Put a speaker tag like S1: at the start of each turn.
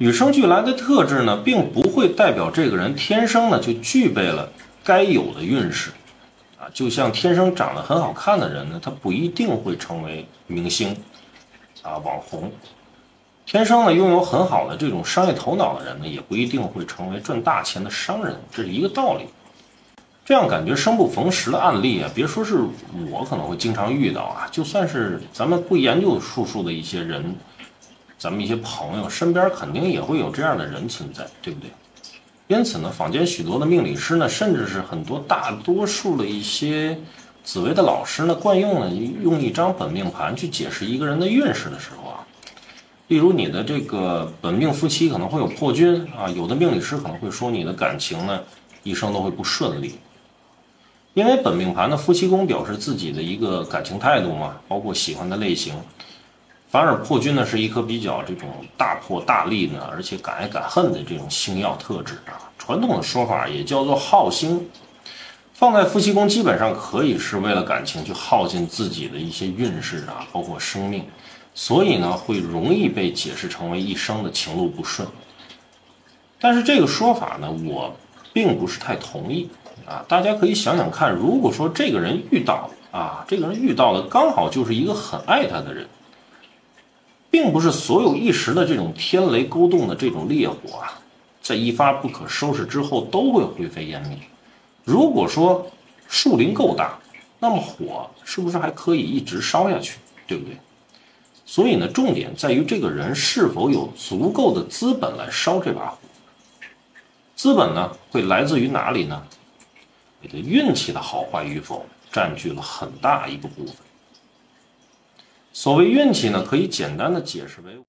S1: 与生俱来的特质呢，并不会代表这个人天生呢就具备了该有的运势，啊，就像天生长得很好看的人呢，他不一定会成为明星，啊，网红。天生呢拥有很好的这种商业头脑的人呢，也不一定会成为赚大钱的商人，这是一个道理。这样感觉生不逢时的案例啊，别说是我可能会经常遇到啊，就算是咱们不研究术数的一些人。咱们一些朋友身边肯定也会有这样的人存在，对不对？因此呢，坊间许多的命理师呢，甚至是很多大多数的一些紫薇的老师呢，惯用呢用一张本命盘去解释一个人的运势的时候啊，例如你的这个本命夫妻可能会有破军啊，有的命理师可能会说你的感情呢一生都会不顺利，因为本命盘的夫妻宫表示自己的一个感情态度嘛，包括喜欢的类型。反而破军呢是一颗比较这种大破大立呢，而且敢爱敢恨的这种星耀特质啊。传统的说法也叫做耗星，放在夫妻宫基本上可以是为了感情去耗尽自己的一些运势啊，包括生命，所以呢会容易被解释成为一生的情路不顺。但是这个说法呢，我并不是太同意啊。大家可以想想看，如果说这个人遇到啊，这个人遇到的刚好就是一个很爱他的人。并不是所有一时的这种天雷勾动的这种烈火啊，在一发不可收拾之后都会灰飞烟灭。如果说树林够大，那么火是不是还可以一直烧下去，对不对？所以呢，重点在于这个人是否有足够的资本来烧这把火。资本呢，会来自于哪里呢？你的运气的好坏与否，占据了很大一个部分。所谓运气呢，可以简单的解释为。